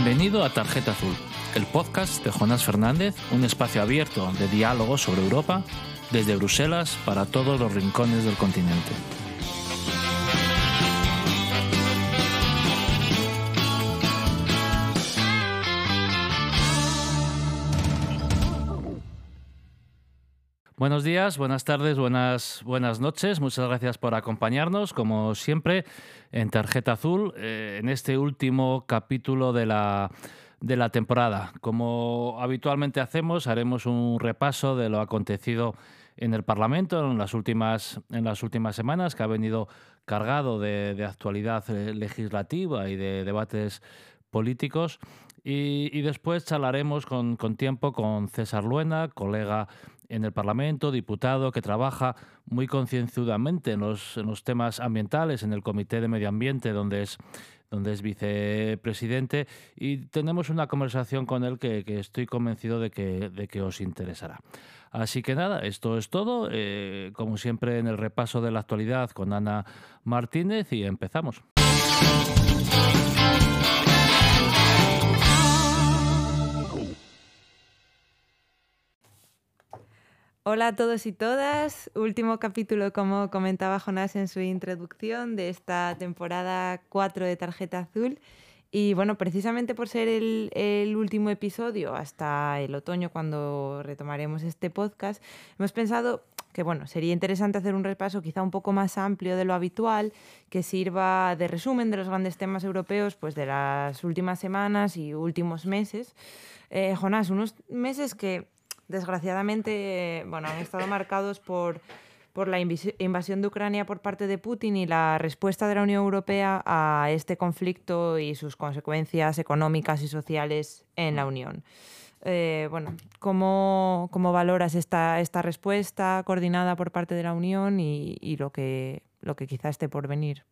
Bienvenido a Tarjeta Azul, el podcast de Jonás Fernández, un espacio abierto de diálogo sobre Europa desde Bruselas para todos los rincones del continente. Buenos días, buenas tardes, buenas, buenas noches. Muchas gracias por acompañarnos, como siempre, en Tarjeta Azul, eh, en este último capítulo de la, de la temporada. Como habitualmente hacemos, haremos un repaso de lo acontecido en el Parlamento en las últimas, en las últimas semanas, que ha venido cargado de, de actualidad eh, legislativa y de debates políticos. Y, y, después charlaremos con, con, tiempo con César Luena, colega en el Parlamento, diputado que trabaja muy concienzudamente en los, en los temas ambientales, en el Comité de Medio Ambiente, donde es donde es vicepresidente, y tenemos una conversación con él que, que estoy convencido de que, de que, os interesará. Así que nada, esto es todo, eh, como siempre en el repaso de la actualidad con Ana Martínez y empezamos. Hola a todos y todas. Último capítulo, como comentaba Jonás en su introducción, de esta temporada 4 de Tarjeta Azul. Y bueno, precisamente por ser el, último episodio hasta el otoño, cuando retomaremos este podcast, hemos pensado que bueno, sería interesante hacer un repaso quizá un poco más amplio de lo habitual, que sirva de resumen de los grandes temas europeos pues, de las últimas semanas y últimos meses. Eh, Jonás, unos meses que desgraciadamente, bueno, han estado marcados por, por la invasión de Ucrania por parte de Putin y la respuesta de la Unión Europea a este conflicto y sus consecuencias económicas y sociales en la Unión. Eh, bueno, ¿cómo, ¿cómo, valoras esta, esta respuesta coordinada por parte de la Unión y, y lo, que, lo que quizá esté por venir?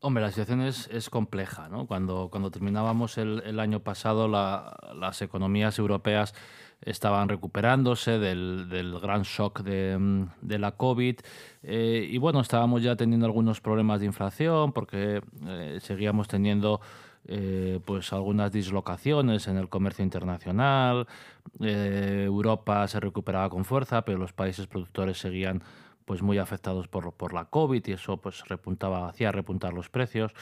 Hombre, la situación es, es compleja. ¿no? Cuando, cuando terminábamos el, el año pasado, la, las economías europeas estaban recuperándose del, del gran shock de, de la COVID eh, y bueno, estábamos ya teniendo algunos problemas de inflación porque eh, seguíamos teniendo eh, pues algunas dislocaciones en el comercio internacional, Europa se recuperaba con fuerza, pero los países productores seguían pues muy afectados por, por la COVID y eso pues repuntaba, hacía repuntar los precios.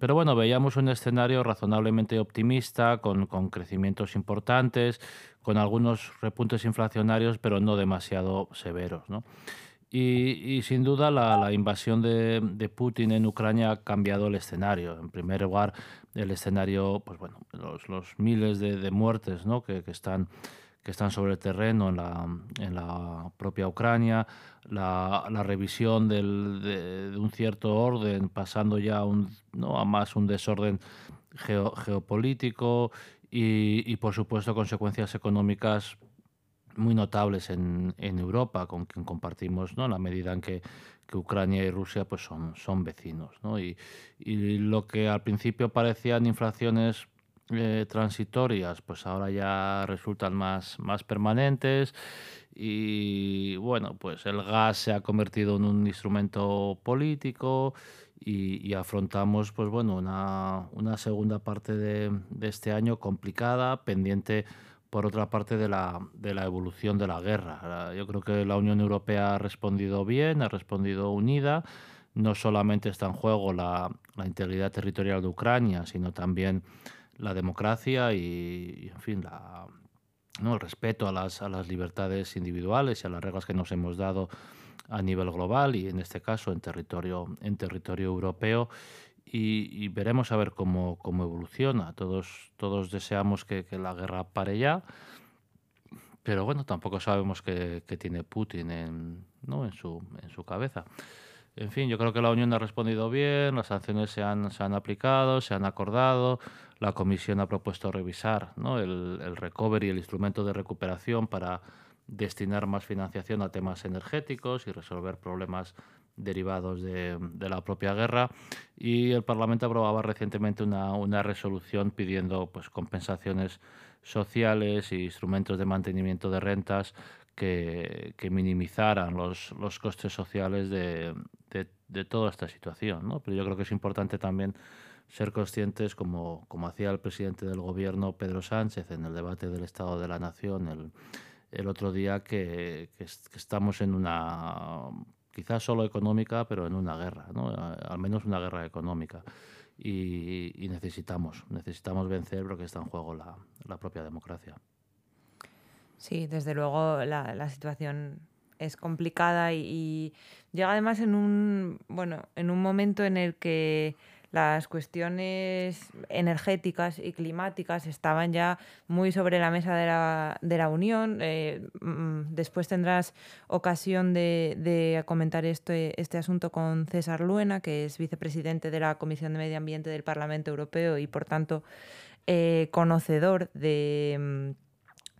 Pero bueno, veíamos un escenario razonablemente optimista, con, con crecimientos importantes, con algunos repuntes inflacionarios, pero no demasiado severos. ¿no? Y, y, sin duda la, la invasión de, de, Putin en Ucrania ha cambiado el escenario. En primer lugar, el escenario, pues bueno, los, los miles de, de muertes ¿no? que, que, están, que están sobre el terreno en la, en la propia Ucrania, la, revisión de, un cierto orden, pasando ya a, un, ¿no? a más un desorden geo, geopolítico y, y, por supuesto, consecuencias económicas muy notables en, en, Europa, con quien compartimos ¿no? la medida en que, que Ucrania y Rusia pues son, son vecinos. ¿no? Y, y, lo que al principio parecían inflaciones eh, transitorias, pues ahora ya resultan más, más permanentes y bueno, pues el gas se ha convertido en un instrumento político y, y afrontamos pues bueno, una, una segunda parte de, de este año complicada, pendiente por otra parte de la, de la evolución de la guerra. Yo creo que la Unión Europea ha respondido bien, ha respondido unida. No solamente está en juego la, la integridad territorial de Ucrania, sino también la democracia y, en fin, el respeto a las, a las libertades individuales y a las reglas que nos hemos dado a nivel global y en este caso en territorio, en territorio europeo. Y, y, veremos a ver cómo, cómo evoluciona. Todos, todos deseamos que, que, la guerra pare ya, pero bueno, tampoco sabemos qué tiene Putin en, ¿no? en, su, en su cabeza. En fin, yo creo que la Unión ha respondido bien, las sanciones se han, se han aplicado, se han acordado, la Comisión ha propuesto revisar ¿no? el, el recovery, el instrumento de recuperación para destinar más financiación a temas energéticos y resolver problemas derivados de, de, la propia guerra y el Parlamento aprobaba recientemente una, una resolución pidiendo pues, compensaciones sociales e instrumentos de mantenimiento de rentas que, que minimizaran los, los costes sociales de, de, toda esta situación. ¿no? Pero yo creo que es importante también ser conscientes, como, como hacía el presidente del gobierno, Pedro Sánchez, en el debate del Estado de la Nación el, el otro día, que, que, estamos en una, quizás solo económica, pero en una guerra, ¿no? al menos una guerra económica. Y, y, necesitamos, necesitamos vencer porque está en juego la, la propia democracia. Sí, desde luego la, la situación es complicada y, llega además en un, bueno, en un momento en el que las cuestiones energéticas y climáticas estaban ya muy sobre la mesa de la, de la Unión. Eh, mm, después tendrás ocasión de, de, comentar este, este asunto con César Luena, que es vicepresidente de la Comisión de Medio Ambiente del Parlamento Europeo y, por tanto, eh, conocedor de mm,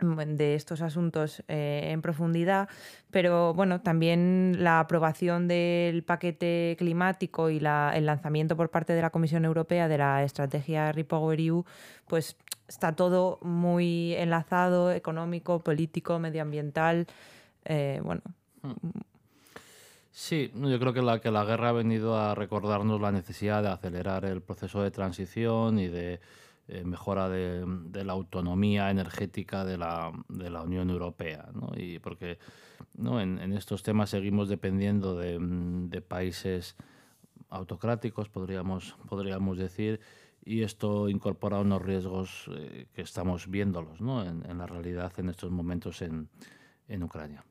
de estos asuntos eh, en profundidad, pero bueno, también la aprobación del paquete climático y la, el lanzamiento por parte de la Comisión Europea de la estrategia RePowerEU, pues está todo muy enlazado, económico, político, medioambiental, eh, bueno. Hmm. Sí, yo creo que la, que la guerra ha venido a recordarnos la necesidad de acelerar el proceso de transición y de eh, mejora de, la autonomía energética de la, Unión Europea. Y porque. En, estos temas seguimos dependiendo de, países autocráticos, podríamos, decir, y esto incorpora unos riesgos eh, que estamos viéndolos ¿no? en, la realidad en estos momentos en, Ucrania.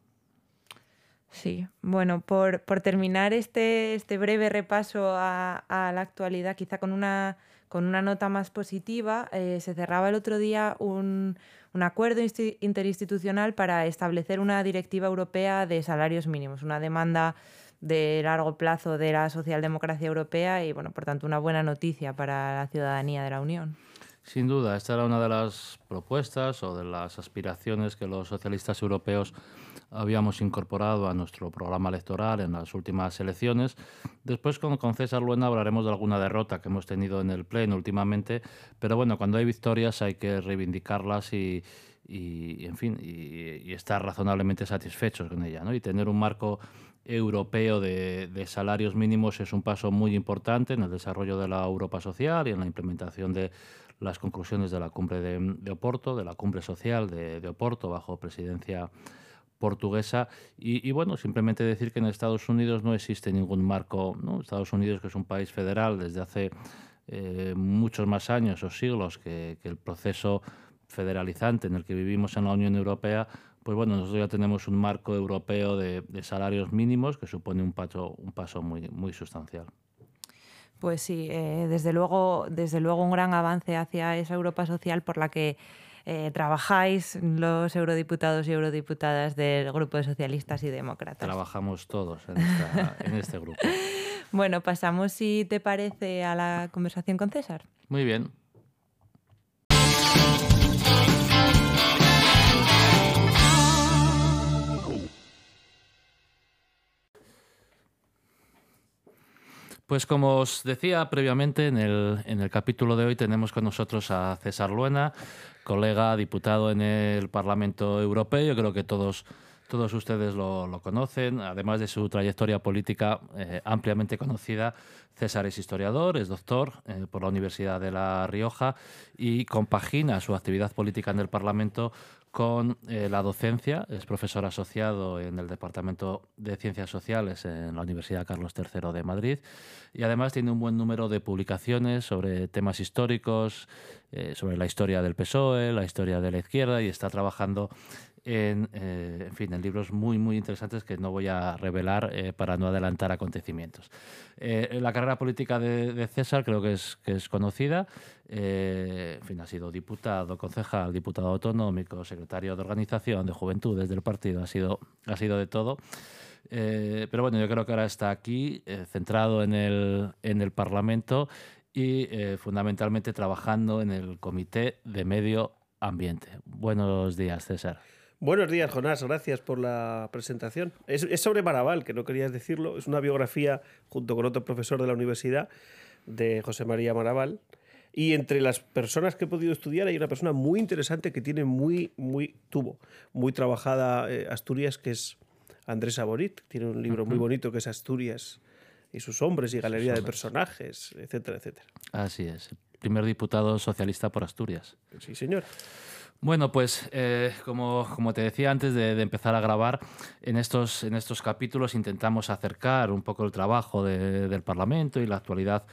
Sí, bueno, por, terminar este, este breve repaso a la actualidad, quizá con una con una nota más positiva, eh, se cerraba el otro día un, un acuerdo interinstitucional para establecer una directiva europea de salarios mínimos, una demanda de largo plazo de la socialdemocracia europea y, bueno, por tanto, una buena noticia para la ciudadanía de la Unión. Sin duda, esta era una de las propuestas o de las aspiraciones que los socialistas europeos habíamos incorporado a nuestro programa electoral en las últimas elecciones. Después con, con César Luena hablaremos de alguna derrota que hemos tenido en el Pleno últimamente, pero bueno, cuando hay victorias hay que reivindicarlas y, y en fin, y, y, estar razonablemente satisfechos con ella, ¿no? Y tener un marco europeo de, de, salarios mínimos es un paso muy importante en el desarrollo de la Europa social y en la implementación de las conclusiones de la cumbre de, de Oporto, de la cumbre social de, de Oporto bajo presidencia portuguesa. Y, bueno, simplemente decir que en Estados Unidos no existe ningún marco. ¿no? Estados Unidos, que es un país federal desde hace eh, muchos más años o siglos que, el proceso federalizante en el que vivimos en la Unión Europea, pues bueno, nosotros ya tenemos un marco europeo de, de salarios mínimos que supone un paso, un paso muy, muy sustancial. Pues sí, eh, desde, luego, desde luego un gran avance hacia esa Europa social por la que eh, trabajáis los eurodiputados y eurodiputadas del Grupo de Socialistas y Demócratas. Trabajamos todos en, esta, en este grupo. Bueno, pasamos, si te parece, a la conversación con César. Muy bien. Pues como os decía previamente, en el, en el capítulo de hoy tenemos con nosotros a César Luena, colega diputado en el Parlamento Europeo. Yo creo que todos, todos ustedes lo, conocen, además de su trayectoria política eh, ampliamente conocida. César es historiador, es doctor eh, por la Universidad de La Rioja y compagina su actividad política en el Parlamento con eh, la docencia. Es profesor asociado en el Departamento de Ciencias Sociales en la Universidad Carlos III de Madrid y además tiene un buen número de publicaciones sobre temas históricos, eh, sobre la historia del PSOE, la historia de la izquierda y está trabajando en, eh, en, fin, en libros muy, muy interesantes que no voy a revelar eh, para no adelantar acontecimientos. Eh, la carrera política de, César creo que es, que es conocida. En fin, ha sido diputado, concejal, diputado autonómico, secretario de organización, de juventudes del partido, ha sido, ha sido de todo. Pero bueno, yo creo que ahora está aquí, centrado en el, en el Parlamento y fundamentalmente trabajando en el Comité de Medio Ambiente. Buenos días, César. Buenos días, Jonás. Gracias por la presentación. Es, es, sobre Maraval, que no querías decirlo. Es una biografía, junto con otro profesor de la universidad, de José María Maraval. Y entre las personas que he podido estudiar hay una persona muy interesante que tiene muy, muy, tuvo, muy trabajada eh, Asturias, que es Andrés Aborit. Tiene un libro uh -huh. muy bonito que es Asturias y sus hombres y galería de personajes, etcétera, etcétera. Así es. Primer diputado socialista por Asturias. Sí, señor. Bueno, pues eh, como, como, te decía antes de, empezar a grabar, en estos, en estos capítulos intentamos acercar un poco el trabajo del Parlamento y la actualidad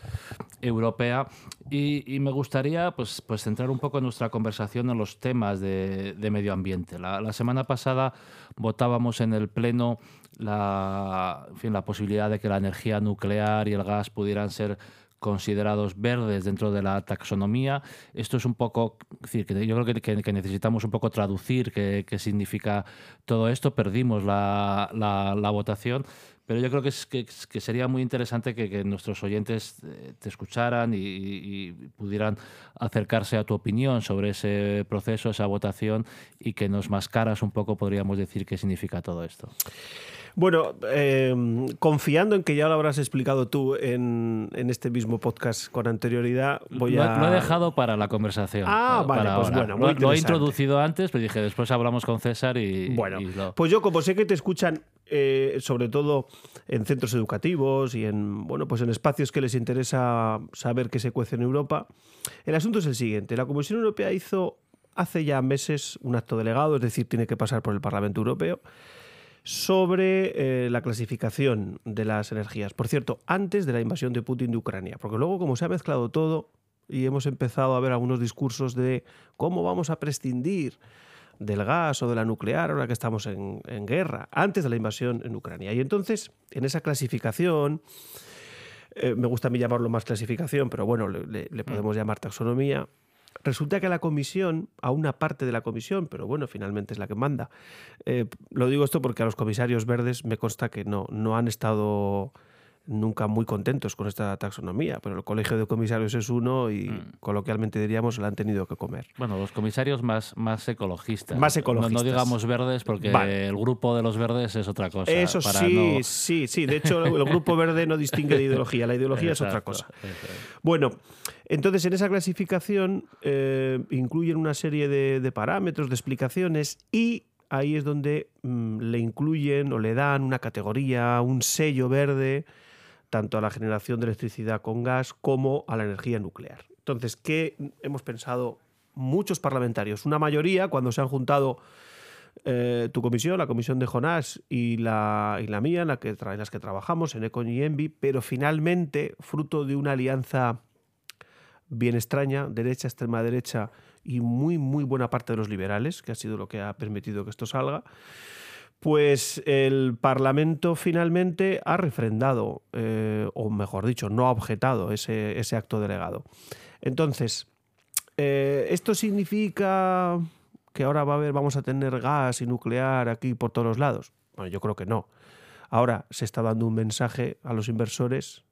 europea y, me gustaría pues, pues centrar un poco nuestra conversación en los temas de, medio ambiente. La, semana pasada votábamos en el Pleno la, en la posibilidad de que la energía nuclear y el gas pudieran ser considerados verdes dentro de la taxonomía. Esto es un poco, yo creo que, necesitamos un poco traducir qué, significa todo esto. Perdimos la, votación, pero yo creo que, sería muy interesante que, nuestros oyentes eh, te escucharan y, pudieran acercarse a tu opinión sobre ese proceso, esa votación y que nos mascaras un poco, podríamos decir, qué significa todo esto. Bueno, em, confiando en que ya lo habrás explicado tú en, este mismo podcast con anterioridad, voy a... Lo he dejado para la conversación. Ah, vale, pues bueno, lo, he introducido antes, pero dije, después hablamos con César y... Bueno, pues yo como sé que te escuchan eh, sobre todo en centros educativos y en, bueno, pues en espacios que les interesa saber qué se cuece en Europa, el asunto es el siguiente. La Comisión Europea hizo hace ya meses un acto delegado, es decir, tiene que pasar por el Parlamento Europeo sobre eh, la clasificación de las energías. Por cierto, antes de la invasión de Putin de Ucrania, porque luego como se ha mezclado todo y hemos empezado a ver algunos discursos de cómo vamos a prescindir del gas o de la nuclear ahora que estamos en, guerra, antes de la invasión en Ucrania. Y entonces, en esa clasificación, eh, me gusta a mí llamarlo más clasificación, pero bueno, le mm. podemos llamar taxonomía, Resulta que a la comisión, a una parte de la comisión, pero bueno, finalmente es la que manda. Eh, lo digo esto porque a los comisarios verdes me consta que no, no han estado nunca muy contentos con esta taxonomía, pero el colegio de comisarios es uno y mm. coloquialmente diríamos la han tenido que comer. Bueno, los comisarios más, más ecologistas. Más ecologistas. No, digamos verdes porque el grupo de los verdes es otra cosa. Eso sí, sí, sí. De hecho, el grupo verde no distingue de ideología, la ideología es otra cosa. Bueno, entonces en esa clasificación eh, incluyen una serie de, parámetros, de explicaciones y ahí es donde mm, le incluyen o le dan una categoría, un sello verde tanto a la generación de electricidad con gas como a la energía nuclear. Entonces, ¿qué hemos pensado muchos parlamentarios? Una mayoría, cuando se han juntado eh, tu comisión, la comisión de Jonás y la, y la mía, en, la que, las que trabajamos, en Econ y Envi, pero finalmente, fruto de una alianza bien extraña, derecha, extrema derecha y muy, muy buena parte de los liberales, que ha sido lo que ha permitido que esto salga, pues el Parlamento finalmente ha refrendado, eh, o mejor dicho, no ha objetado ese, acto delegado. Entonces, eh, ¿esto significa que ahora va a haber, vamos a tener gas y nuclear aquí por todos los lados? Bueno, yo creo que no. Ahora se está dando un mensaje a los inversores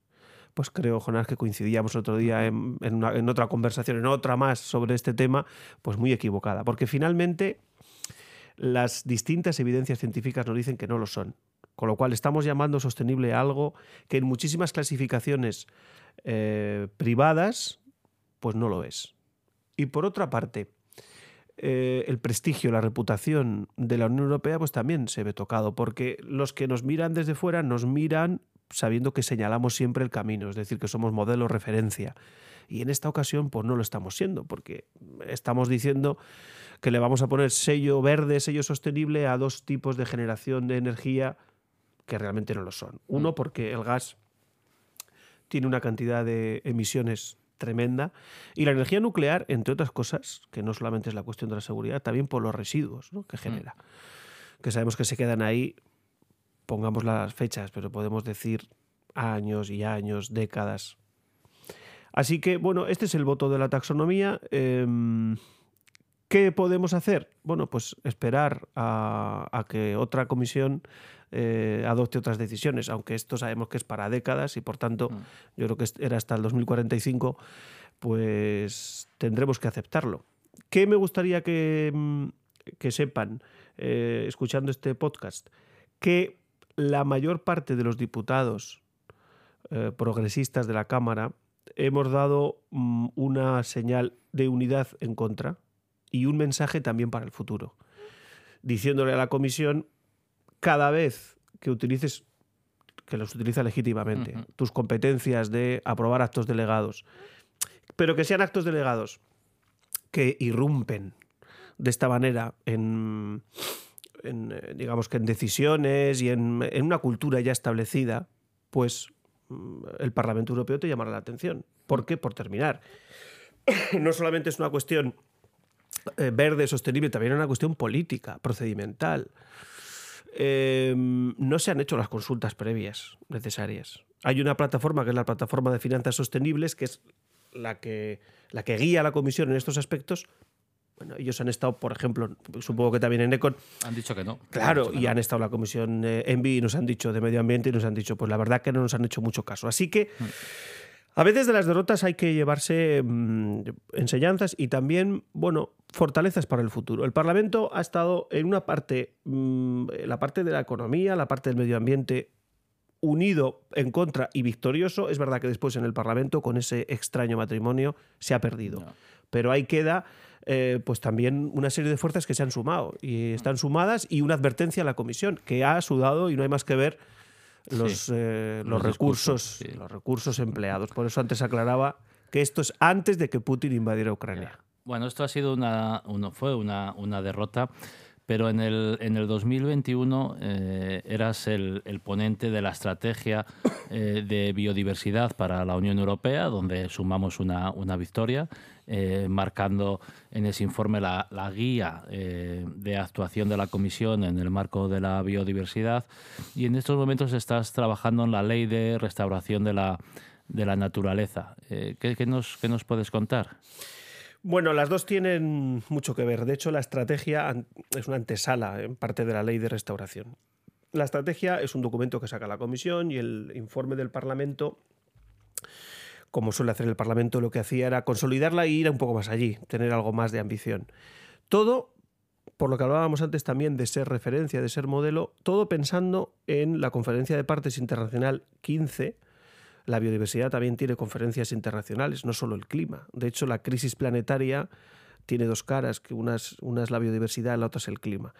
pues creo, Jonás, que coincidíamos otro día en, en, otra conversación, en otra más sobre este tema, pues muy equivocada. Porque finalmente las distintas evidencias científicas nos dicen que no lo son. Con lo cual estamos llamando sostenible algo que en muchísimas clasificaciones eh, privadas, pues no lo es. Y por otra parte, eh, el prestigio, la reputación de la Unión Europea, pues también se ve tocado, porque los que nos miran desde fuera nos miran sabiendo que señalamos siempre el camino, es decir, que somos modelo referencia. Y en esta ocasión, pues no lo estamos siendo, porque estamos diciendo que le vamos a poner sello verde, sello sostenible a dos tipos de generación de energía que realmente no lo son. Uno, mm. porque el gas tiene una cantidad de emisiones tremenda y la energía nuclear, entre otras cosas, que no solamente es la cuestión de la seguridad, también por los residuos que genera, mm. que sabemos que se quedan ahí, pongamos las fechas, pero podemos decir años y años, décadas. Así que, bueno, este es el voto de la taxonomía. Em, ¿Qué podemos hacer? Bueno, pues esperar a, que otra comisión eh, adopte otras decisiones, aunque esto sabemos que es para décadas y por tanto mm. yo creo que era hasta el 2045, pues tendremos que aceptarlo. ¿Qué me gustaría que, mm, sepan eh, escuchando este podcast? Que la mayor parte de los diputados eh, progresistas de la Cámara hemos dado mm, una señal de unidad en contra y un mensaje también para el futuro, diciéndole a la comisión, cada vez que utilices que los utiliza legítimamente, tus competencias de aprobar actos delegados, pero que sean actos delegados que irrumpen de esta manera en, eh, digamos que en decisiones y en, una cultura ya establecida, pues el Parlamento Europeo te llamará la atención. ¿Por qué? Por terminar. no solamente es una cuestión eh, verde, sostenible, también es una cuestión política, procedimental. Em, no se han hecho las consultas previas necesarias. Hay una plataforma que es la plataforma de finanzas sostenibles, que es la que, la que guía a la Comisión en estos aspectos. Bueno, ellos han estado, por ejemplo, supongo que también en Econ. Han dicho que no. Claro, y han estado en la Comisión eh, Envi y nos han dicho de Medio Ambiente y nos han dicho, pues la verdad que no nos han hecho mucho caso. Así que. Mm. A veces de las derrotas hay que llevarse mm, enseñanzas y también, bueno, fortalezas para el futuro. El Parlamento ha estado en una parte, mm, la parte de la economía, la parte del medio ambiente, unido en contra y victorioso. Es verdad que después en el Parlamento, con ese extraño matrimonio, se ha perdido. Pero ahí queda eh, pues también una serie de fuerzas que se han sumado y están sumadas y una advertencia a la Comisión, que ha sudado y no hay más que ver los, eh, los, recursos, los recursos empleados. Por eso antes aclaraba que esto es antes de que Putin invadiera Ucrania. Bueno, esto ha sido una, uno, fue una, una derrota pero en el, en el 2021 eh, eras el, ponente de la estrategia eh, de biodiversidad para la Unión Europea, donde sumamos una, una victoria, eh, marcando en ese informe la, la guía de actuación de la Comisión en el marco de la biodiversidad. Y en estos momentos estás trabajando en la ley de restauración de la, de la naturaleza. ¿qué, qué, nos, ¿Qué nos puedes contar? Bueno, las dos tienen mucho que ver. De hecho, la estrategia es una antesala en parte de la ley de restauración. La estrategia es un documento que saca la Comisión y el informe del Parlamento, como suele hacer el Parlamento, lo que hacía era consolidarla y ir un poco más allí, tener algo más de ambición. Todo, por lo que hablábamos antes también de ser referencia, de ser modelo, todo pensando en la Conferencia de Partes Internacional 15, la biodiversidad también tiene conferencias internacionales, no solo el clima. De hecho, la crisis planetaria tiene dos caras, que una es, la biodiversidad, la otra es el clima.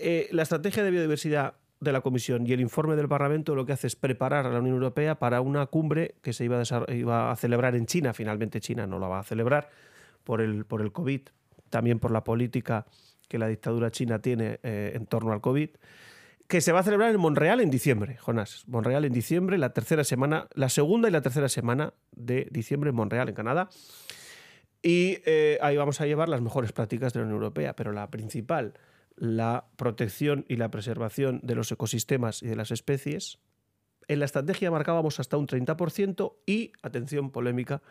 Eh, la estrategia de biodiversidad de la Comisión y el informe del Parlamento lo que hace es preparar a la Unión Europea para una cumbre que se iba a, iba a celebrar en China. Finalmente China no la va a celebrar por el, por el COVID, también por la política que la dictadura china tiene eh, en torno al COVID que se va a celebrar en Monreal en diciembre, Jonás. Monreal en diciembre, la tercera semana, la segunda y la tercera semana de diciembre en Monreal, en Canadá. Y eh, ahí vamos a llevar las mejores prácticas de la Unión Europea, pero la principal, la protección y la preservación de los ecosistemas y de las especies, en la estrategia marcábamos hasta un 30% y, atención polémica,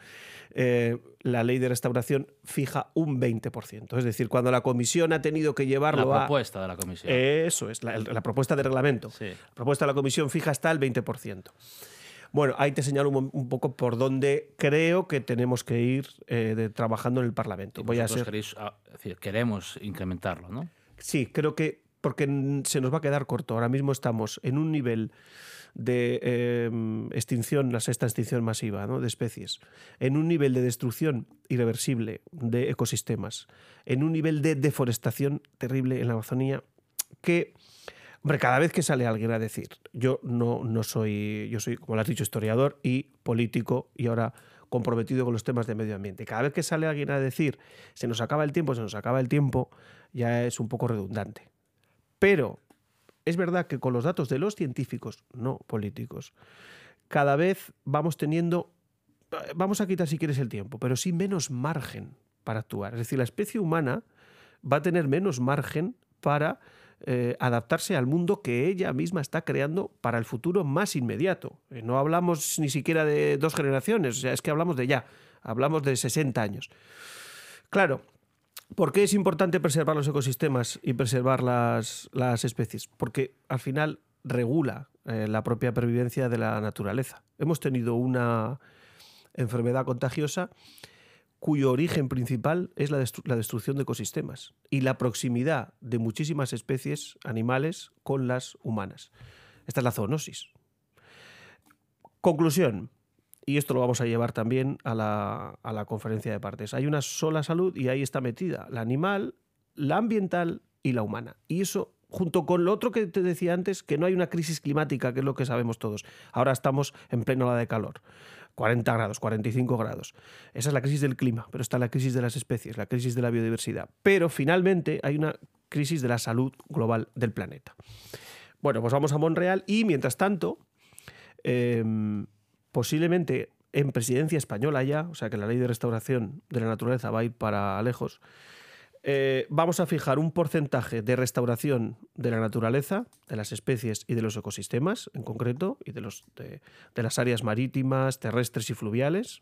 eh, la ley de restauración fija un 20%. Es decir, cuando la comisión ha tenido que llevarlo a... La propuesta de la comisión. Eso es, la, propuesta de reglamento. La propuesta de la comisión fija hasta el 20%. Bueno, ahí te señalo un, poco por dónde creo que tenemos que ir eh, trabajando en el Parlamento. Voy a ser... Ah, queremos incrementarlo, ¿no? Sí, creo que porque se nos va a quedar corto. Ahora mismo estamos en un nivel de em, extinción, la sexta extinción masiva de especies, en un nivel de destrucción irreversible de ecosistemas, en un nivel de deforestación terrible en la Amazonía, que, hombre, cada vez que sale alguien a decir, yo no, no soy, yo soy, como lo has dicho, historiador y político y ahora comprometido con los temas de medio ambiente. Cada vez que sale alguien a decir, se nos acaba el tiempo, se nos acaba el tiempo, ya es un poco redundante. Pero es verdad que con los datos de los científicos, no políticos, cada vez vamos teniendo, vamos a quitar si quieres el tiempo, pero sí menos margen para actuar. Es decir, la especie humana va a tener menos margen para eh, adaptarse al mundo que ella misma está creando para el futuro más inmediato. Eh, no hablamos ni siquiera de dos generaciones, o sea, es que hablamos de ya, hablamos de 60 años. Claro, ¿Por qué es importante preservar los ecosistemas y preservar las, especies? Porque al final regula eh, la propia pervivencia de la naturaleza. Hemos tenido una enfermedad contagiosa cuyo origen principal es la, la, destrucción de ecosistemas y la proximidad de muchísimas especies animales con las humanas. Esta es la zoonosis. Conclusión, y esto lo vamos a llevar también a la, conferencia de partes. Hay una sola salud y ahí está metida la animal, la ambiental y la humana. Y eso junto con lo otro que te decía antes, que no hay una crisis climática, que es lo que sabemos todos. Ahora estamos en plena ola de calor. 40 grados, 45 grados. Esa es la crisis del clima, pero está la crisis de las especies, la crisis de la biodiversidad. Pero finalmente hay una crisis de la salud global del planeta. Bueno, pues vamos a Monreal y mientras tanto, em, posiblemente en presidencia española ya, o sea que la ley de restauración de la naturaleza va a ir para lejos, eh, vamos a fijar un porcentaje de restauración de la naturaleza, de las especies y de los ecosistemas en concreto, y de, los, de, las áreas marítimas, terrestres y fluviales.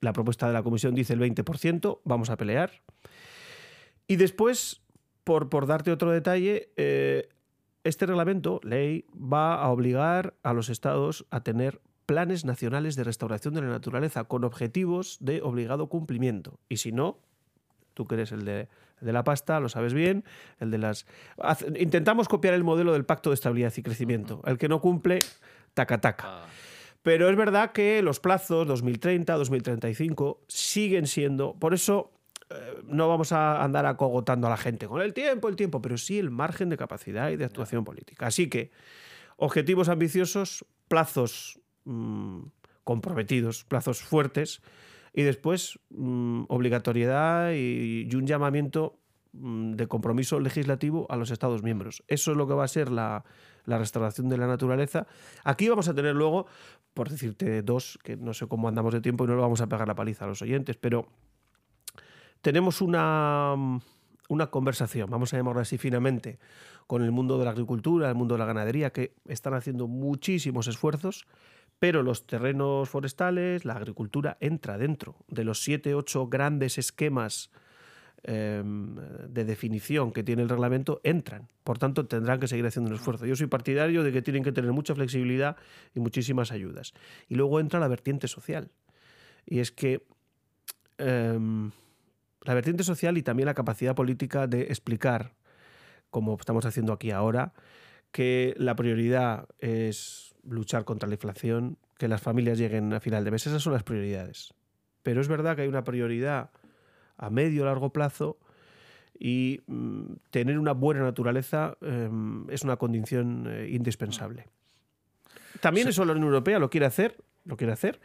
La propuesta de la Comisión dice el 20%, vamos a pelear. Y después, por, por darte otro detalle, eh, este reglamento, ley, va a obligar a los estados a tener planes nacionales de restauración de la naturaleza con objetivos de obligado cumplimiento. Y si no, tú que eres el de, la pasta, lo sabes bien, el de las... Intentamos copiar el modelo del Pacto de Estabilidad y Crecimiento. El que no cumple, taca taca. Ah. Pero es verdad que los plazos 2030, 2035 siguen siendo... Por eso eh, no vamos a andar acogotando a la gente con el tiempo, el tiempo, pero sí el margen de capacidad y de actuación política. Así que objetivos ambiciosos, plazos mm, comprometidos, plazos fuertes y después, mm, obligatoriedad y, un llamamiento mm, de compromiso legislativo a los Estados miembros. Eso es lo que va a ser la, restauración de la naturaleza. Aquí vamos a tener luego, por decirte dos, que no sé cómo andamos de tiempo y no lo vamos a pegar la paliza a los oyentes, pero tenemos una, una conversación, vamos a llamarla así finamente, con el mundo de la agricultura, el mundo de la ganadería, que están haciendo muchísimos esfuerzos pero los terrenos forestales, la agricultura entra dentro de los siete, ocho grandes esquemas em, de definición que tiene el reglamento, entran. Por tanto, tendrán que seguir haciendo un esfuerzo. Yo soy partidario de que tienen que tener mucha flexibilidad y muchísimas ayudas. Y luego entra la vertiente social. Y es que em, la vertiente social y también la capacidad política de explicar, como estamos haciendo aquí ahora, que la prioridad es luchar contra la inflación, que las familias lleguen a final de mes. Esas son las prioridades. Pero es verdad que hay una prioridad a medio o largo plazo y mm, tener una buena naturaleza em, es una condición eh, indispensable. También eso la Unión Europea lo quiere hacer, lo quiere hacer,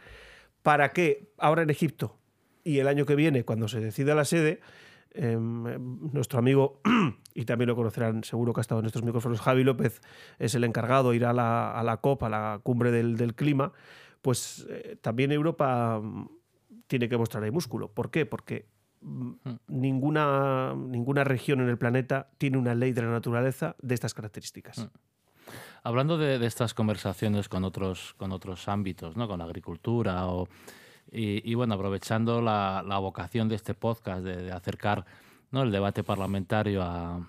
para que ahora en Egipto y el año que viene, cuando se decida la sede, Em, nuestro amigo, y también lo conocerán, seguro que ha estado en estos micrófonos, Javi López es el encargado de ir a la, a la COP, a la cumbre del, clima, pues eh, también Europa mm, tiene que mostrar ahí músculo. ¿Por qué? Porque mm, hmm. ninguna, ninguna región en el planeta tiene una ley de la naturaleza de estas características. Hmm. Hablando de, estas conversaciones con otros, con otros ámbitos, ¿no? con la agricultura o y, bueno, aprovechando la, vocación de este podcast de, acercar ¿no? el debate parlamentario a,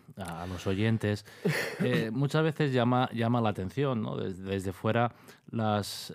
los oyentes, eh, muchas veces llama, llama la atención, ¿no? desde, fuera, las,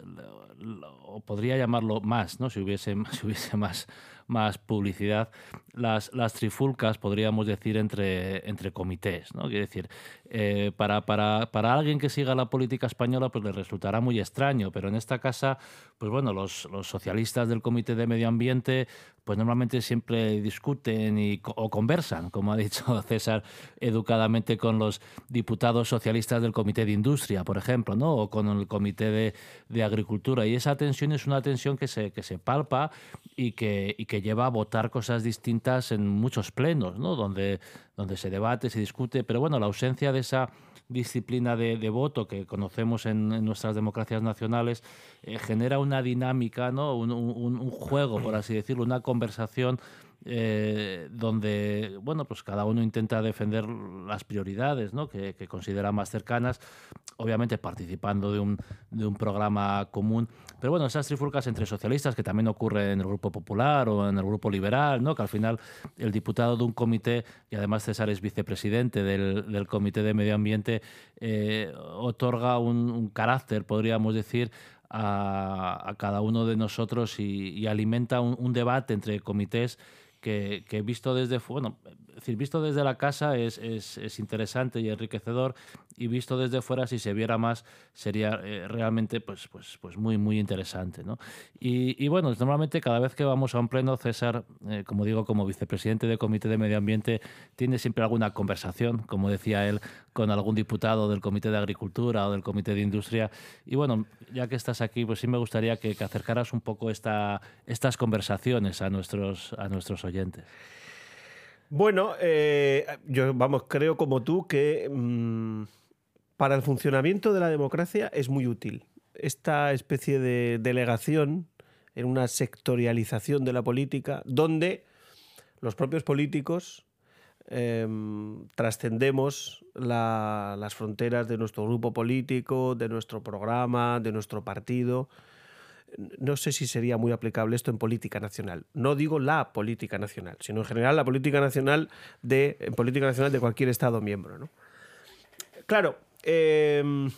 o podría llamarlo más, ¿no? si, hubiese, si hubiese más, más publicidad, las, las trifulcas, podríamos decir, entre, entre comités. ¿no? Quiere decir, eh, para, para, para, alguien que siga la política española, pues le resultará muy extraño, pero en esta casa, pues bueno, los, los socialistas del Comité de Medio Ambiente, pues normalmente siempre discuten y, o conversan, como ha dicho César, educadamente con los diputados socialistas del Comité de Industria, por ejemplo, ¿no? o con el Comité de, de Agricultura. Y esa tensión es una tensión que se, que se palpa y que, y que lleva a votar cosas distintas en muchos plenos, ¿no? donde, donde se debate, se discute, pero bueno, la ausencia de esa disciplina de, voto que conocemos en, nuestras democracias nacionales eh, genera una dinámica, ¿no? Un, juego, por así decirlo, una conversación eh, donde bueno, pues cada uno intenta defender las prioridades ¿no? que, considera más cercanas, obviamente participando de un, de un programa común. Pero bueno, esas trifulcas entre socialistas, que también ocurre en el Grupo Popular o en el Grupo Liberal, ¿no? que al final el diputado de un comité, y además César es vicepresidente del, Comité de Medio Ambiente, eh, otorga un, carácter, podríamos decir, a, cada uno de nosotros y, alimenta un, debate entre comités que, he visto desde bueno, decir, visto desde la casa es, interesante y enriquecedor y visto desde fuera, si se viera más, sería eh, realmente pues, pues, pues muy, muy interesante. ¿no? Y, y, bueno, normalmente cada vez que vamos a un pleno, César, eh, como digo, como vicepresidente del Comité de Medio Ambiente, tiene siempre alguna conversación, como decía él, con algún diputado del Comité de Agricultura o del Comité de Industria. Y bueno, ya que estás aquí, pues sí me gustaría que, acercaras un poco esta, estas conversaciones a nuestros, a nuestros oyentes. Bueno, eh, yo vamos, creo como tú que mm, para el funcionamiento de la democracia es muy útil esta especie de delegación en una sectorialización de la política donde los propios políticos Em, trascendemos las fronteras de nuestro grupo político, de nuestro programa, de nuestro partido. No sé si sería muy aplicable esto en política nacional. No digo la política nacional, sino en general la política nacional de, en política nacional de cualquier Estado miembro. ¿no? Claro, em,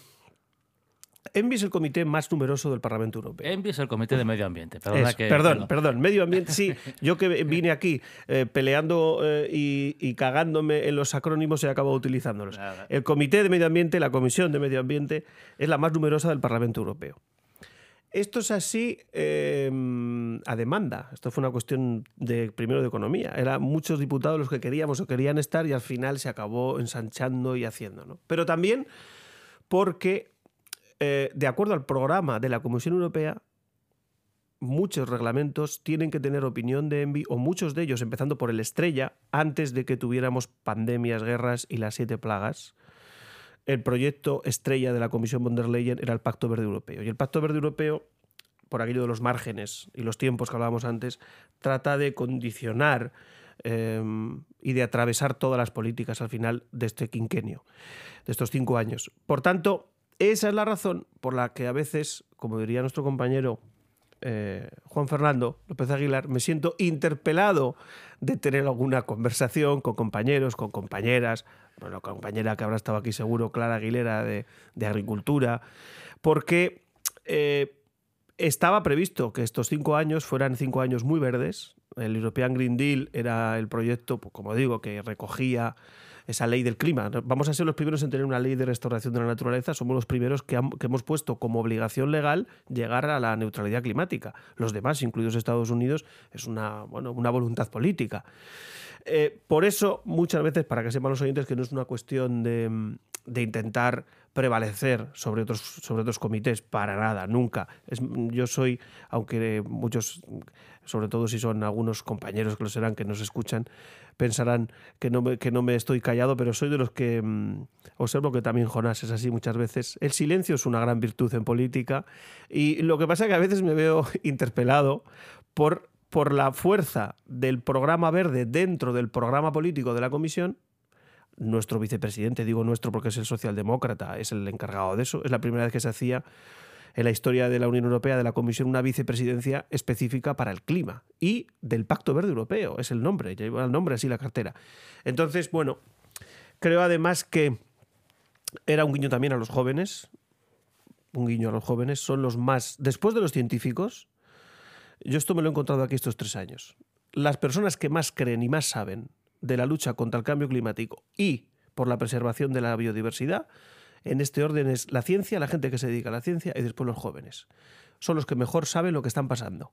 ENVI es el comité más numeroso del Parlamento Europeo. ENVI es el comité de medio ambiente. perdón, perdón, medio ambiente, sí. Yo que vine aquí eh, peleando eh, y, cagándome en los acrónimos y acabo utilizándolos. El comité de medio ambiente, la comisión de medio ambiente, es la más numerosa del Parlamento Europeo. Esto es así em, a demanda. Esto fue una cuestión de primero de economía. Eran muchos diputados los que queríamos o querían estar y al final se acabó ensanchando y haciendo. ¿no? Pero también porque eh, de acuerdo al programa de la Comisión Europea, muchos reglamentos tienen que tener opinión de Envi, o muchos de ellos, empezando por el Estrella, antes de que tuviéramos pandemias, guerras y las siete plagas. El proyecto estrella de la Comisión von der Leyen era el Pacto Verde Europeo. Y el Pacto Verde Europeo, por aquello de los márgenes y los tiempos que hablábamos antes, trata de condicionar em, y de atravesar todas las políticas al final de este quinquenio, de estos cinco años. Por tanto, esa es la razón por la que a veces, como diría nuestro compañero eh, Juan Fernando López Aguilar, me siento interpelado de tener alguna conversación con compañeros, con compañeras, bueno, compañera que habrá estado aquí seguro, Clara Aguilera de, Agricultura, porque eh, estaba previsto que estos cinco años fueran cinco años muy verdes. El European Green Deal era el proyecto, pues, como digo, que recogía esa ley del clima. Vamos a ser los primeros en tener una ley de restauración de la naturaleza, somos los primeros que, hemos puesto como obligación legal llegar a la neutralidad climática. Los demás, incluidos Estados Unidos, es una, bueno, una voluntad política. Eh, por eso, muchas veces, para que sepan los oyentes que no es una cuestión de, de intentar prevalecer sobre otros, sobre otros comités, para nada, nunca. Es, yo soy, aunque muchos, sobre todo si son algunos compañeros que lo serán, que nos escuchan, pensarán que no me, que no me estoy callado, pero soy de los que mm, observo que también Jonás es así muchas veces. El silencio es una gran virtud en política y lo que pasa es que a veces me veo interpelado por, por la fuerza del programa verde dentro del programa político de la comisión nuestro vicepresidente, digo nuestro porque es el socialdemócrata, es el encargado de eso, es la primera vez que se hacía en la historia de la Unión Europea, de la Comisión, una vicepresidencia específica para el clima y del Pacto Verde Europeo, es el nombre, lleva el nombre así la cartera. Entonces, bueno, creo además que era un guiño también a los jóvenes, un guiño a los jóvenes, son los más, después de los científicos, yo esto me lo he encontrado aquí estos tres años, las personas que más creen y más saben de la lucha contra el cambio climático y por la preservación de la biodiversidad en este orden es la ciencia, la gente que se dedica a la ciencia y después los jóvenes. Son los que mejor saben lo que están pasando.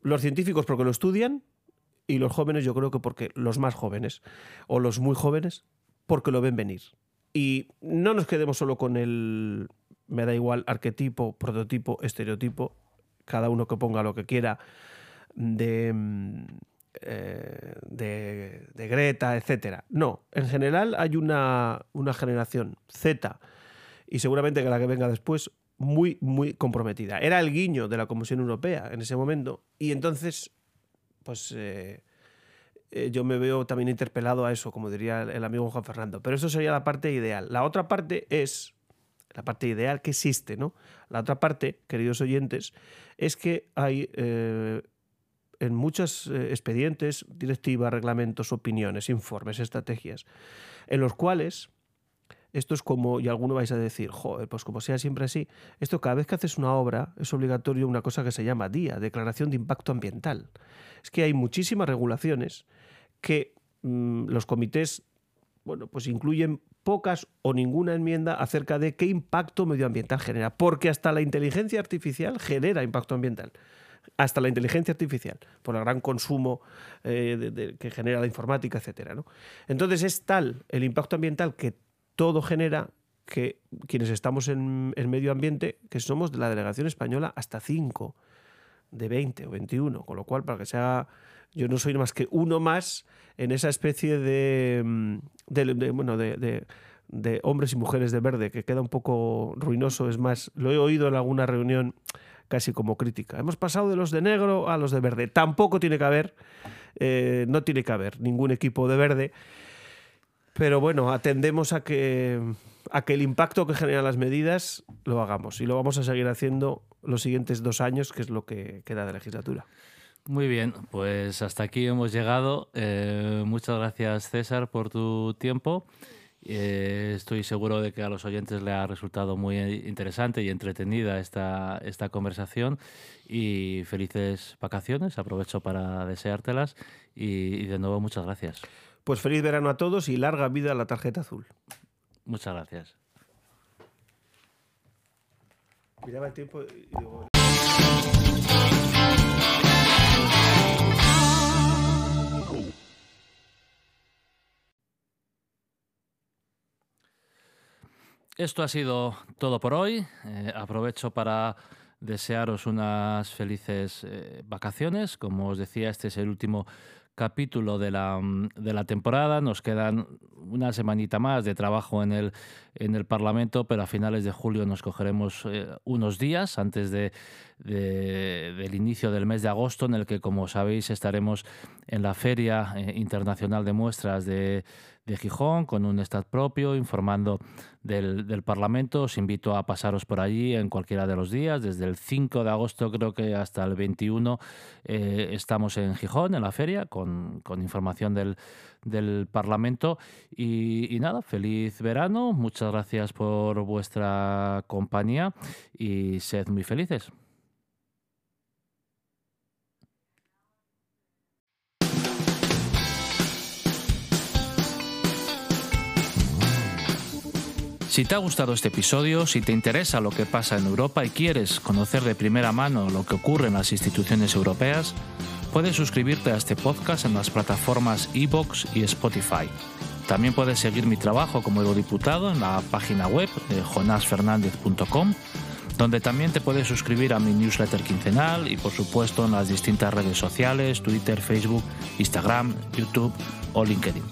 Los científicos porque lo estudian y los jóvenes yo creo que porque los más jóvenes o los muy jóvenes porque lo ven venir. Y no nos quedemos solo con el, me da igual, arquetipo, prototipo, estereotipo, cada uno que ponga lo que quiera de, eh, de, Greta, etcétera. No, en general hay una, una generación Z y seguramente que la que venga después muy, muy comprometida. Era el guiño de la Comisión Europea en ese momento y entonces, pues eh, eh, yo me veo también interpelado a eso, como diría el amigo Juan Fernando. Pero eso sería la parte ideal. La otra parte es la parte ideal que existe, ¿no? La otra parte, queridos oyentes, es que hay en muchos eh, expedientes, directivas, reglamentos, opiniones, informes, estrategias, en los cuales esto es como, y alguno vais a decir, joder, pues como sea siempre así, esto cada vez que haces una obra es obligatorio una cosa que se llama DIA, Declaración de Impacto Ambiental. Es que hay muchísimas regulaciones que mm, los comités bueno, pues incluyen pocas o ninguna enmienda acerca de qué impacto medioambiental genera, porque hasta la inteligencia artificial genera impacto ambiental hasta la inteligencia artificial, por el gran consumo eh, que genera la informática, etc. ¿no? Entonces es tal el impacto ambiental que todo genera que quienes estamos en el medio ambiente, que somos de la delegación española hasta 5, de 20 o 21, con lo cual para que sea yo no soy más que uno más en esa especie de, mm, bueno, de, de, hombres y mujeres de verde, que queda un poco ruinoso. Es más, lo he oído en alguna reunión casi como crítica. Hemos pasado de los de negro a los de verde. Tampoco tiene que haber, eh, no tiene que haber ningún equipo de verde. Pero bueno, atendemos a que, a que el impacto que generan las medidas lo hagamos. Y lo vamos a seguir haciendo los siguientes dos años, que es lo que queda de legislatura. Muy bien, pues hasta aquí hemos llegado. Eh, muchas gracias César por tu tiempo. Eh, estoy seguro de que a los oyentes le ha resultado muy interesante y entretenida esta, esta conversación y felices vacaciones. Aprovecho para deseártelas y, de nuevo muchas gracias. Pues feliz verano a todos y larga vida a la tarjeta azul. Muchas gracias. el tiempo Esto ha sido todo por hoy. Eh, aprovecho para desearos unas felices eh, vacaciones. Como os decía, este es el último capítulo de la, mm, de la, temporada. Nos quedan una semanita más de trabajo en el, en el Parlamento, pero a finales de julio nos cogeremos eh, unos días antes de, del inicio del mes de agosto, en el que, como sabéis, estaremos en la Feria Internacional de Muestras de, de Gijón con un stat propio, informando del, Parlamento. Os invito a pasaros por allí en cualquiera de los días. Desde el 5 de agosto creo que hasta el 21 eh, estamos en Gijón, en la feria, con, información del, del Parlamento. Y, nada, feliz verano. Muchas gracias por vuestra compañía y sed muy felices. Si te ha gustado este episodio, si te interesa lo que pasa en Europa y quieres conocer de primera mano lo que ocurre en las instituciones europeas, puedes suscribirte a este podcast en las plataformas iVoox y Spotify. También puedes seguir mi trabajo como eurodiputado en la página web de jonasfernandez.com, donde también te puedes suscribir a mi newsletter quincenal y por supuesto en las distintas redes sociales, Twitter, Facebook, Instagram, YouTube o LinkedIn.